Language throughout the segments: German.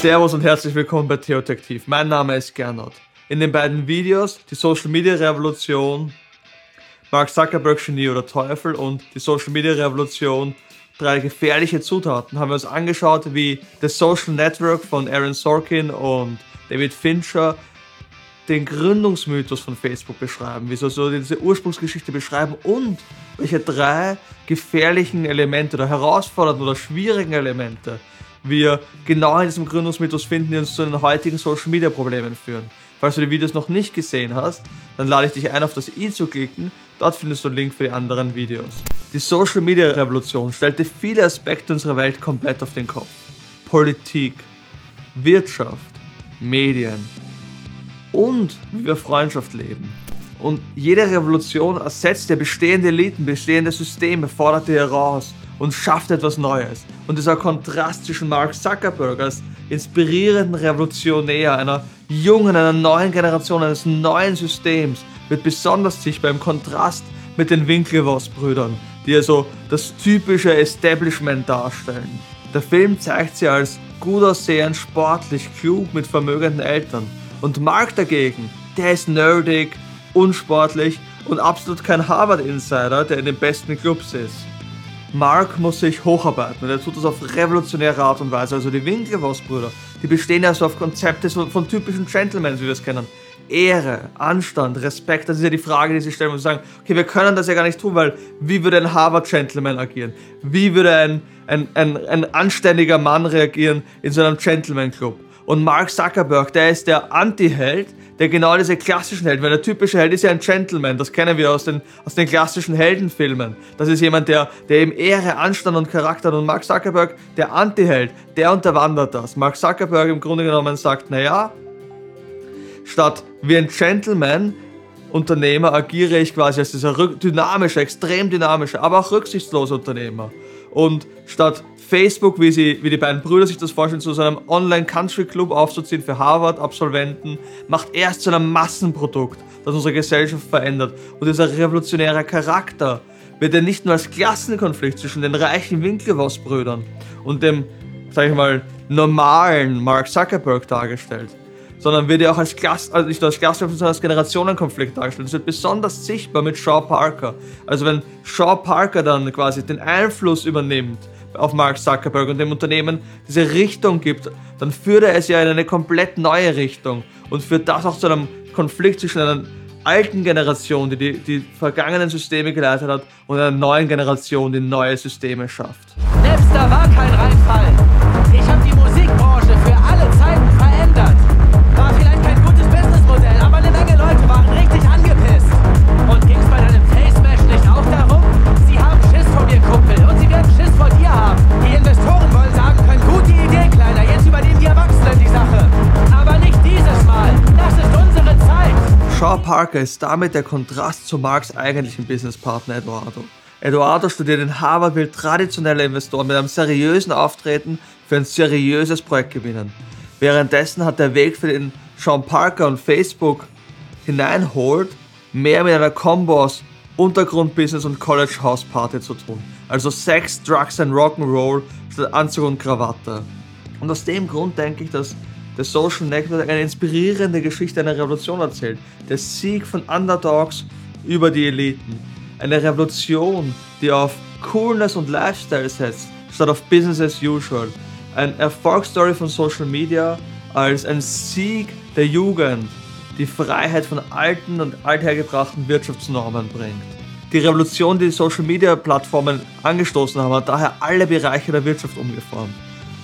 Servus und herzlich willkommen bei Theotektiv. Mein Name ist Gernot. In den beiden Videos die Social Media Revolution, Mark Zuckerberg Genie oder Teufel und die Social Media Revolution, drei gefährliche Zutaten, haben wir uns angeschaut, wie The Social Network von Aaron Sorkin und David Fincher den Gründungsmythos von Facebook beschreiben, wie sie so diese Ursprungsgeschichte beschreiben und welche drei gefährlichen Elemente oder herausfordernden oder schwierigen Elemente wir genau in diesem Gründungsmythos finden, die uns zu den heutigen Social Media Problemen führen. Falls du die Videos noch nicht gesehen hast, dann lade ich dich ein, auf das i zu klicken. Dort findest du einen Link für die anderen Videos. Die Social Media Revolution stellte viele Aspekte unserer Welt komplett auf den Kopf. Politik, Wirtschaft, Medien und wie wir Freundschaft leben. Und jede Revolution ersetzt ja bestehende Eliten, bestehende Systeme, fordert die heraus und schafft etwas Neues. Und dieser Kontrast zwischen Mark Zuckerberg als inspirierenden Revolutionär einer jungen, einer neuen Generation, eines neuen Systems wird besonders sichtbar im Kontrast mit den Winklevoss-Brüdern, die also das typische Establishment darstellen. Der Film zeigt sie als gut aussehend, sportlich, klug mit vermögenden Eltern. Und Mark dagegen, der ist nerdig, unsportlich und absolut kein Harvard-Insider, der in den besten Clubs ist. Mark muss sich hocharbeiten und er tut das auf revolutionäre Art und Weise. Also die Winklevoss-Brüder, die bestehen ja so auf Konzepte von typischen Gentlemen, wie wir es kennen. Ehre, Anstand, Respekt, das ist ja die Frage, die sie stellen und sagen, okay, wir können das ja gar nicht tun, weil wie würde ein Harvard-Gentleman agieren? Wie würde ein, ein, ein, ein anständiger Mann reagieren in so einem Gentleman-Club? Und Mark Zuckerberg, der ist der Anti-Held, der genau diese klassischen Helden, weil der typische Held ist ja ein Gentleman, das kennen wir aus den, aus den klassischen Heldenfilmen. Das ist jemand, der, der eben Ehre, Anstand und Charakter hat. Und Mark Zuckerberg, der Anti-Held, der unterwandert das. Mark Zuckerberg im Grunde genommen sagt, naja, statt wie ein Gentleman Unternehmer agiere ich quasi als dieser dynamische, extrem dynamische, aber auch rücksichtslose Unternehmer. Und statt Facebook, wie, sie, wie die beiden Brüder sich das vorstellen, zu so einem Online-Country-Club aufzuziehen für Harvard-Absolventen, macht er es zu einem Massenprodukt, das unsere Gesellschaft verändert. Und dieser revolutionäre Charakter wird ja nicht nur als Klassenkonflikt zwischen den reichen Winklevoss-Brüdern und dem, sag ich mal, normalen Mark Zuckerberg dargestellt, sondern wird ja auch als Klasse, also nicht nur als Klassenkonflikt, sondern als Generationenkonflikt dargestellt. Das wird besonders sichtbar mit Shaw Parker. Also wenn Shaw Parker dann quasi den Einfluss übernimmt auf Mark Zuckerberg und dem Unternehmen diese Richtung gibt, dann führt er es ja in eine komplett neue Richtung und führt das auch zu einem Konflikt zwischen einer alten Generation, die die, die vergangenen Systeme geleitet hat, und einer neuen Generation, die neue Systeme schafft. Napster war kein Reinfall. Ich habe die Musikbranche für alle Zeiten verändert. Shaw Parker ist damit der Kontrast zu Marks eigentlichen Businesspartner Eduardo. Eduardo studiert in Harvard, will traditionelle Investoren mit einem seriösen Auftreten für ein seriöses Projekt gewinnen. Währenddessen hat der Weg, für den Sean Parker und Facebook hineinholt, mehr mit einer Kombo aus Untergrundbusiness und College House Party zu tun. Also Sex, Drugs and Rock'n'Roll statt Anzug und Krawatte. Und aus dem Grund denke ich, dass der Social Network eine inspirierende Geschichte einer Revolution erzählt. Der Sieg von Underdogs über die Eliten. Eine Revolution, die auf Coolness und Lifestyle setzt, statt auf Business as usual. Ein Erfolgsstory von Social Media als ein Sieg der Jugend, die Freiheit von alten und althergebrachten Wirtschaftsnormen bringt. Die Revolution, die die Social Media Plattformen angestoßen haben, hat daher alle Bereiche der Wirtschaft umgeformt.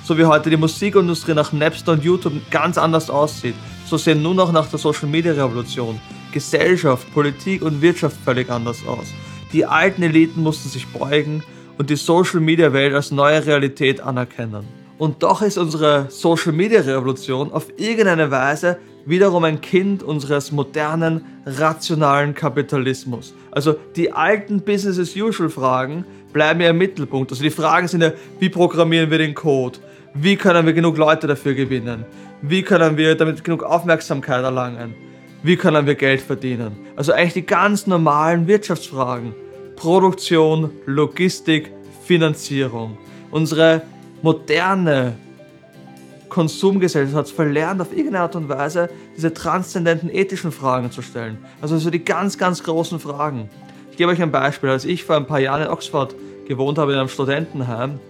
So wie heute die Musikindustrie nach Napster und YouTube ganz anders aussieht, so sehen nun auch nach der Social Media Revolution Gesellschaft, Politik und Wirtschaft völlig anders aus. Die alten Eliten mussten sich beugen und die Social Media Welt als neue Realität anerkennen. Und doch ist unsere Social Media Revolution auf irgendeine Weise wiederum ein Kind unseres modernen, rationalen Kapitalismus. Also die alten Business as usual Fragen bleiben ja im Mittelpunkt. Also die Fragen sind ja, wie programmieren wir den Code? Wie können wir genug Leute dafür gewinnen? Wie können wir damit genug Aufmerksamkeit erlangen? Wie können wir Geld verdienen? Also eigentlich die ganz normalen Wirtschaftsfragen. Produktion, Logistik, Finanzierung. Unsere moderne Konsumgesellschaft hat verlernt, auf irgendeine Art und Weise diese transzendenten ethischen Fragen zu stellen. Also so die ganz, ganz großen Fragen. Ich gebe euch ein Beispiel. Als ich vor ein paar Jahren in Oxford gewohnt habe, in einem Studentenheim,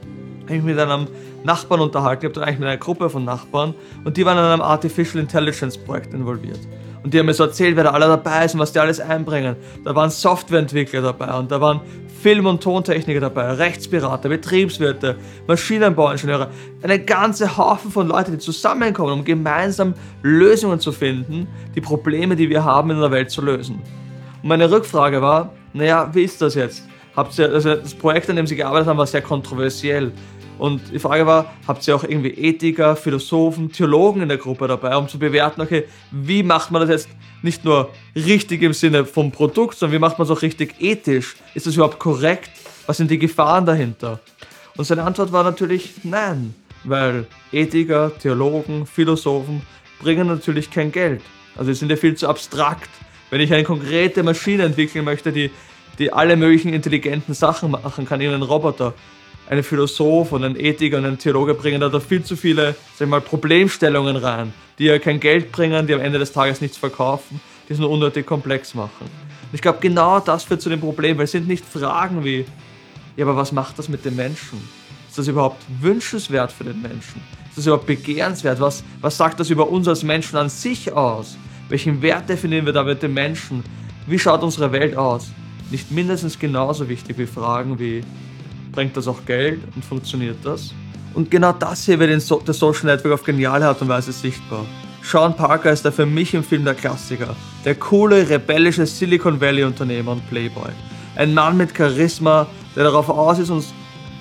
habe ich mit einem Nachbarn unterhalten. Ich habe dann eigentlich mit einer Gruppe von Nachbarn und die waren in einem Artificial Intelligence Projekt involviert. Und die haben mir so erzählt, wer da alle dabei ist und was die alles einbringen. Da waren Softwareentwickler dabei und da waren Film- und Tontechniker dabei, Rechtsberater, Betriebswirte, Maschinenbauingenieure. Eine ganze Haufen von Leuten, die zusammenkommen, um gemeinsam Lösungen zu finden, die Probleme, die wir haben in der Welt zu lösen. Und meine Rückfrage war, naja, wie ist das jetzt? Habt ihr, also das Projekt, an dem Sie gearbeitet haben, war sehr kontroversiell. Und die Frage war, habt ihr auch irgendwie Ethiker, Philosophen, Theologen in der Gruppe dabei, um zu bewerten, okay, wie macht man das jetzt nicht nur richtig im Sinne vom Produkt, sondern wie macht man es auch richtig ethisch? Ist das überhaupt korrekt? Was sind die Gefahren dahinter? Und seine Antwort war natürlich nein, weil Ethiker, Theologen, Philosophen bringen natürlich kein Geld. Also sie sind ja viel zu abstrakt. Wenn ich eine konkrete Maschine entwickeln möchte, die, die alle möglichen intelligenten Sachen machen kann, einen Roboter, ein Philosoph und ein Ethiker und ein Theologe bringen da, da viel zu viele sag mal, Problemstellungen rein, die ja kein Geld bringen, die am Ende des Tages nichts verkaufen, die es nur unnötig komplex machen. Und ich glaube, genau das führt zu dem Problem, weil es sind nicht Fragen wie, ja, aber was macht das mit dem Menschen? Ist das überhaupt wünschenswert für den Menschen? Ist das überhaupt begehrenswert? Was, was sagt das über uns als Menschen an sich aus? Welchen Wert definieren wir da mit dem Menschen? Wie schaut unsere Welt aus? Nicht mindestens genauso wichtig wie Fragen wie, bringt das auch Geld und funktioniert das? Und genau das hier wird in so der Social Network auf geniale Art und Weise sichtbar. Sean Parker ist der für mich im Film der Klassiker. Der coole, rebellische Silicon Valley Unternehmer und Playboy. Ein Mann mit Charisma, der darauf aus ist, uns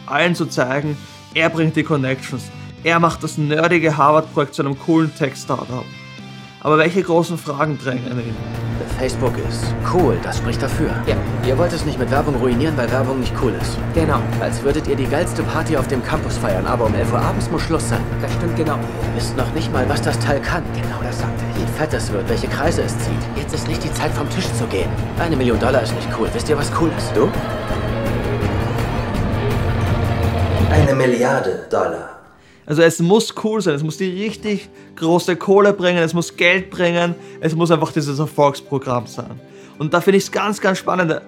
allen zu zeigen, er bringt die Connections. Er macht das nerdige Harvard-Projekt zu einem coolen Tech-Startup. Aber welche großen Fragen drängen ihn? Facebook ist cool, das spricht dafür. Ja. Ihr wollt es nicht mit Werbung ruinieren, weil Werbung nicht cool ist. Genau. Als würdet ihr die geilste Party auf dem Campus feiern, aber um 11 Uhr abends muss Schluss sein. Das stimmt genau. Ihr wisst noch nicht mal, was das Teil kann. Genau das sagte ich. Wie fett es wird, welche Kreise es zieht. Jetzt ist nicht die Zeit vom Tisch zu gehen. Eine Million Dollar ist nicht cool. Wisst ihr, was cool ist? Du? Eine Milliarde Dollar. Also es muss cool sein, es muss die richtig große Kohle bringen, es muss Geld bringen, es muss einfach dieses Erfolgsprogramm sein. Und da finde ich es ganz, ganz spannend.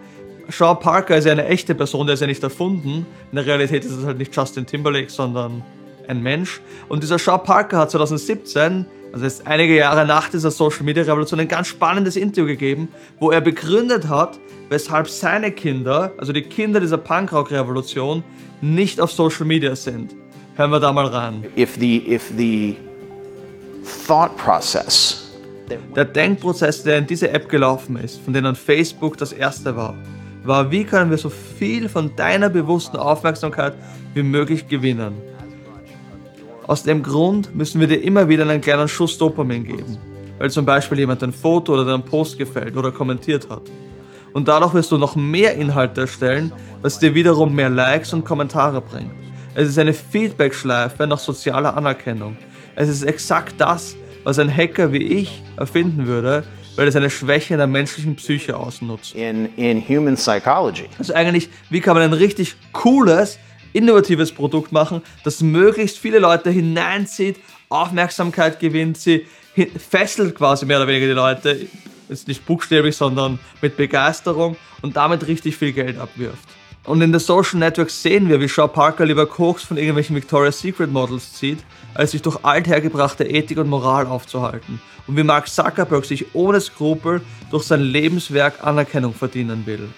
Sean Parker ist ja eine echte Person, der ist ja nicht erfunden. In der Realität ist es halt nicht Justin Timberlake, sondern ein Mensch. Und dieser Sean Parker hat 2017, also jetzt einige Jahre nach dieser Social Media Revolution, ein ganz spannendes Interview gegeben, wo er begründet hat, weshalb seine Kinder, also die Kinder dieser Punkrock-Revolution, nicht auf Social Media sind. Hören wir da mal rein. if the if the thought process Der Denkprozess, der in diese App gelaufen ist, von denen Facebook das erste war, war, wie können wir so viel von deiner bewussten Aufmerksamkeit wie möglich gewinnen. Aus dem Grund müssen wir dir immer wieder einen kleinen Schuss Dopamin geben, weil zum Beispiel jemand ein Foto oder deinen Post gefällt oder kommentiert hat. Und dadurch wirst du noch mehr Inhalte erstellen, was dir wiederum mehr Likes und Kommentare bringt. Es ist eine Feedback-Schleife nach sozialer Anerkennung. Es ist exakt das, was ein Hacker wie ich erfinden würde, weil es eine Schwäche in der menschlichen Psyche ausnutzt. in in human psychology. Also eigentlich, wie kann man ein richtig cooles, innovatives Produkt machen, das möglichst viele Leute hineinzieht, Aufmerksamkeit gewinnt, sie fesselt quasi mehr oder weniger die Leute, jetzt nicht buchstäblich, sondern mit Begeisterung und damit richtig viel Geld abwirft. Und in den Social Networks sehen wir, wie Shaw Parker lieber Koks von irgendwelchen Victoria's Secret Models zieht, als sich durch althergebrachte Ethik und Moral aufzuhalten. Und wie Mark Zuckerberg sich ohne Skrupel durch sein Lebenswerk Anerkennung verdienen will.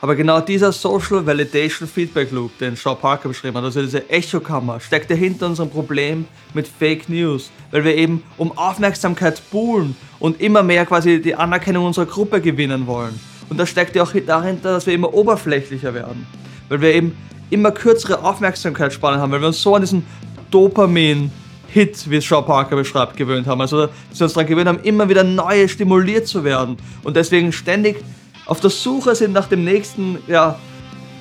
Aber genau dieser Social Validation Feedback Loop, den Shaw Parker beschrieben hat, also diese Echokammer, steckt ja hinter unserem Problem mit Fake News, weil wir eben um Aufmerksamkeit buhlen und immer mehr quasi die Anerkennung unserer Gruppe gewinnen wollen. Und das steckt ja auch dahinter, dass wir immer oberflächlicher werden, weil wir eben immer kürzere Aufmerksamkeitsspannen haben, weil wir uns so an diesen Dopamin-Hit, wie es Shaw Parker beschreibt, gewöhnt haben. Also, dass wir uns daran gewöhnt haben, immer wieder neue stimuliert zu werden und deswegen ständig auf der Suche sind nach dem nächsten ja,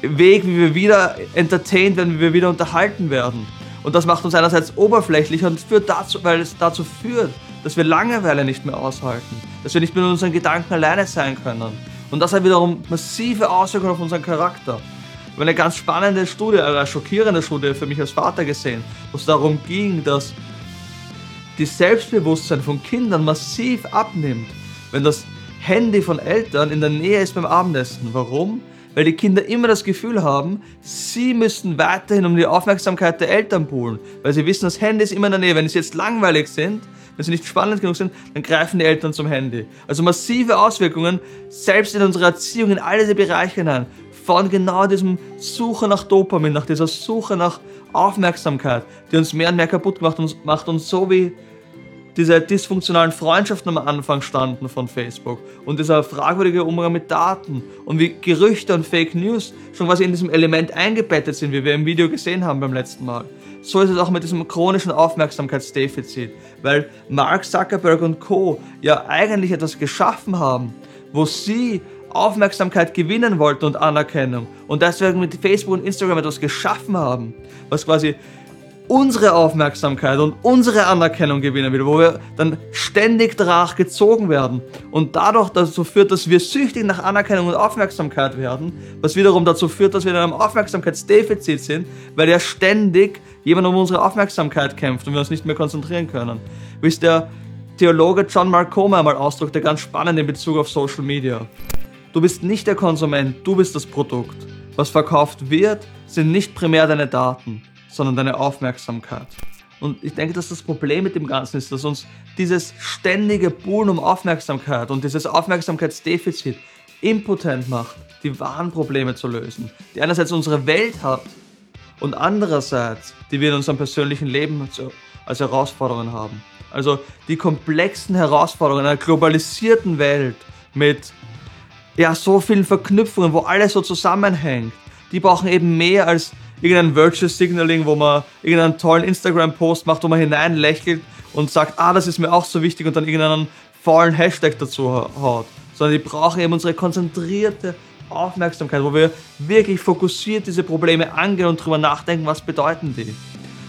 Weg, wie wir wieder entertained werden, wie wir wieder unterhalten werden. Und das macht uns einerseits oberflächlicher und führt dazu, weil es dazu führt, dass wir Langeweile nicht mehr aushalten, dass wir nicht mehr mit unseren Gedanken alleine sein können. Und das hat wiederum massive Auswirkungen auf unseren Charakter. Ich habe eine ganz spannende Studie, eine schockierende Studie für mich als Vater gesehen, wo es darum ging, dass das Selbstbewusstsein von Kindern massiv abnimmt, wenn das Handy von Eltern in der Nähe ist beim Abendessen. Warum? Weil die Kinder immer das Gefühl haben, sie müssten weiterhin um die Aufmerksamkeit der Eltern buhlen, weil sie wissen, das Handy ist immer in der Nähe. Wenn sie jetzt langweilig sind, wenn sie nicht spannend genug sind, dann greifen die Eltern zum Handy. Also massive Auswirkungen, selbst in unserer Erziehung, in all diese Bereiche hinein, von genau diesem Suche nach Dopamin, nach dieser Suche nach Aufmerksamkeit, die uns mehr und mehr kaputt macht und macht uns so wie diese dysfunktionalen Freundschaften am Anfang standen von Facebook und dieser fragwürdige Umgang mit Daten und wie Gerüchte und Fake News schon quasi in diesem Element eingebettet sind, wie wir im Video gesehen haben beim letzten Mal. So ist es auch mit diesem chronischen Aufmerksamkeitsdefizit, weil Mark Zuckerberg und Co. ja eigentlich etwas geschaffen haben, wo sie Aufmerksamkeit gewinnen wollten und Anerkennung und deswegen mit Facebook und Instagram etwas geschaffen haben, was quasi unsere Aufmerksamkeit und unsere Anerkennung gewinnen will, wo wir dann ständig danach gezogen werden und dadurch dazu führt, dass wir süchtig nach Anerkennung und Aufmerksamkeit werden, was wiederum dazu führt, dass wir in einem Aufmerksamkeitsdefizit sind, weil ja ständig jemand um unsere Aufmerksamkeit kämpft und wir uns nicht mehr konzentrieren können. Wie es der Theologe John Mark einmal ausdrückte, ganz spannend in Bezug auf Social Media. Du bist nicht der Konsument, du bist das Produkt. Was verkauft wird, sind nicht primär deine Daten sondern deine Aufmerksamkeit. Und ich denke, dass das Problem mit dem Ganzen ist, dass uns dieses ständige Buhlen um Aufmerksamkeit und dieses Aufmerksamkeitsdefizit impotent macht, die wahren Probleme zu lösen, die einerseits unsere Welt hat und andererseits, die wir in unserem persönlichen Leben als Herausforderungen haben. Also die komplexen Herausforderungen einer globalisierten Welt mit ja, so vielen Verknüpfungen, wo alles so zusammenhängt, die brauchen eben mehr als irgendein Virtual Signaling, wo man irgendeinen tollen Instagram-Post macht, wo man hineinlächelt und sagt, ah, das ist mir auch so wichtig und dann irgendeinen faulen Hashtag dazu haut. Sondern die brauchen eben unsere konzentrierte Aufmerksamkeit, wo wir wirklich fokussiert diese Probleme angehen und darüber nachdenken, was bedeuten die.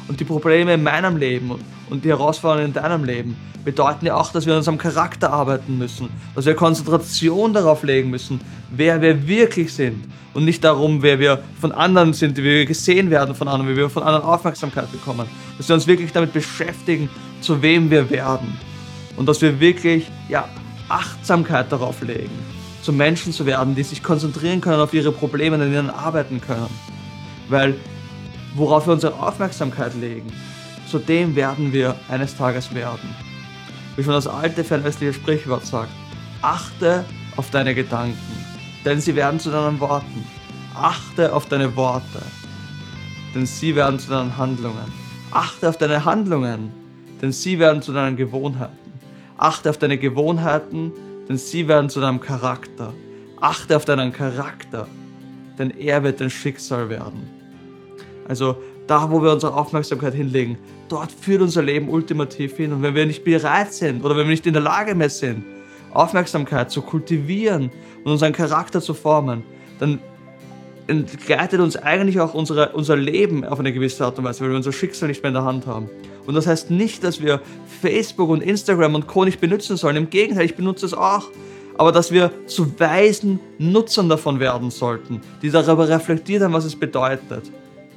Und die Probleme in meinem Leben und die Herausforderungen in deinem Leben bedeuten ja auch, dass wir an unserem Charakter arbeiten müssen, dass wir Konzentration darauf legen müssen, wer wir wirklich sind und nicht darum, wer wir von anderen sind, wie wir gesehen werden von anderen, wie wir von anderen Aufmerksamkeit bekommen. Dass wir uns wirklich damit beschäftigen, zu wem wir werden und dass wir wirklich ja, Achtsamkeit darauf legen, zu Menschen zu werden, die sich konzentrieren können auf ihre Probleme und an ihnen arbeiten können. Weil worauf wir unsere Aufmerksamkeit legen, zu dem werden wir eines Tages werden. Wie schon das alte fernöstliche Sprichwort sagt, achte auf deine Gedanken, denn sie werden zu deinen Worten. Achte auf deine Worte, denn sie werden zu deinen Handlungen. Achte auf deine Handlungen, denn sie werden zu deinen Gewohnheiten. Achte auf deine Gewohnheiten, denn sie werden zu deinem Charakter. Achte auf deinen Charakter, denn er wird dein Schicksal werden. Also da, wo wir unsere Aufmerksamkeit hinlegen, dort führt unser Leben ultimativ hin. Und wenn wir nicht bereit sind oder wenn wir nicht in der Lage mehr sind, Aufmerksamkeit zu kultivieren und unseren Charakter zu formen, dann entgleitet uns eigentlich auch unsere, unser Leben auf eine gewisse Art und Weise, weil wir unser Schicksal nicht mehr in der Hand haben. Und das heißt nicht, dass wir Facebook und Instagram und Co. nicht benutzen sollen. Im Gegenteil, ich benutze es auch. Aber dass wir zu weisen Nutzern davon werden sollten, die darüber reflektiert haben, was es bedeutet.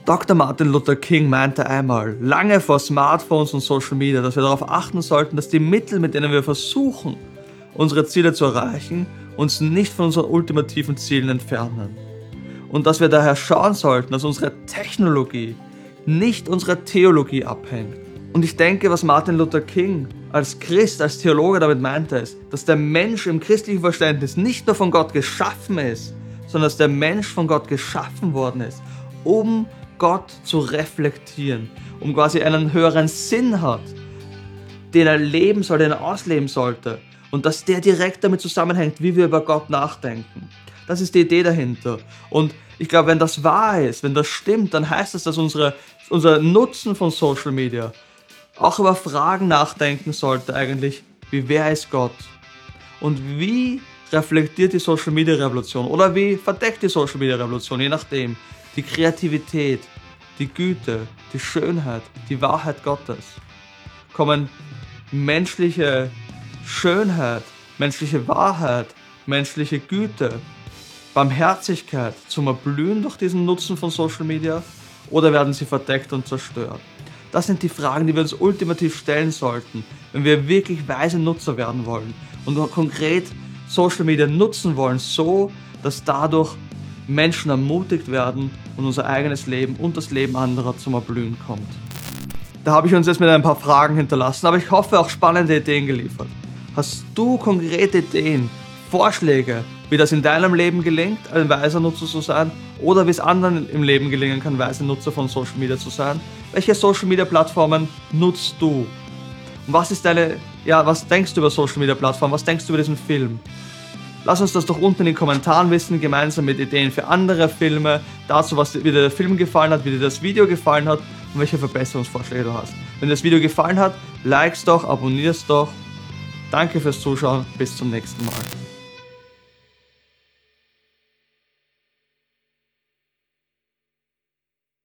Dr. Martin Luther King meinte einmal, lange vor Smartphones und Social Media, dass wir darauf achten sollten, dass die Mittel, mit denen wir versuchen, unsere Ziele zu erreichen, uns nicht von unseren ultimativen Zielen entfernen. Und dass wir daher schauen sollten, dass unsere Technologie nicht unserer Theologie abhängt. Und ich denke, was Martin Luther King als Christ, als Theologe damit meinte, ist, dass der Mensch im christlichen Verständnis nicht nur von Gott geschaffen ist, sondern dass der Mensch von Gott geschaffen worden ist, um Gott zu reflektieren, um quasi einen höheren Sinn hat, den er leben soll, den er ausleben sollte. Und dass der direkt damit zusammenhängt, wie wir über Gott nachdenken. Das ist die Idee dahinter. Und ich glaube, wenn das wahr ist, wenn das stimmt, dann heißt das, dass unsere, unser Nutzen von Social Media auch über Fragen nachdenken sollte eigentlich, wie wer ist Gott? Und wie reflektiert die Social Media Revolution oder wie verdeckt die Social Media Revolution, je nachdem, die Kreativität, die Güte, die Schönheit, die Wahrheit Gottes, kommen menschliche Schönheit, menschliche Wahrheit, menschliche Güte, Barmherzigkeit zum Erblühen durch diesen Nutzen von Social Media oder werden sie verdeckt und zerstört? Das sind die Fragen, die wir uns ultimativ stellen sollten, wenn wir wirklich weise Nutzer werden wollen und konkret Social Media nutzen wollen, so dass dadurch Menschen ermutigt werden und unser eigenes Leben und das Leben anderer zum Erblühen kommt. Da habe ich uns jetzt mit ein paar Fragen hinterlassen, aber ich hoffe auch spannende Ideen geliefert. Hast du konkrete Ideen, Vorschläge, wie das in deinem Leben gelingt, ein weiser Nutzer zu sein oder wie es anderen im Leben gelingen kann, weise Nutzer von Social Media zu sein? Welche Social Media Plattformen nutzt du? Und was ist deine, ja, was denkst du über Social Media Plattformen? Was denkst du über diesen Film? Lass uns das doch unten in den Kommentaren wissen, gemeinsam mit Ideen für andere Filme, dazu, was wie dir der Film gefallen hat, wie dir das Video gefallen hat und welche Verbesserungsvorschläge du hast. Wenn dir das Video gefallen hat, likes doch, abonnierst doch Danke fürs Zuschauen, bis zum nächsten Mal.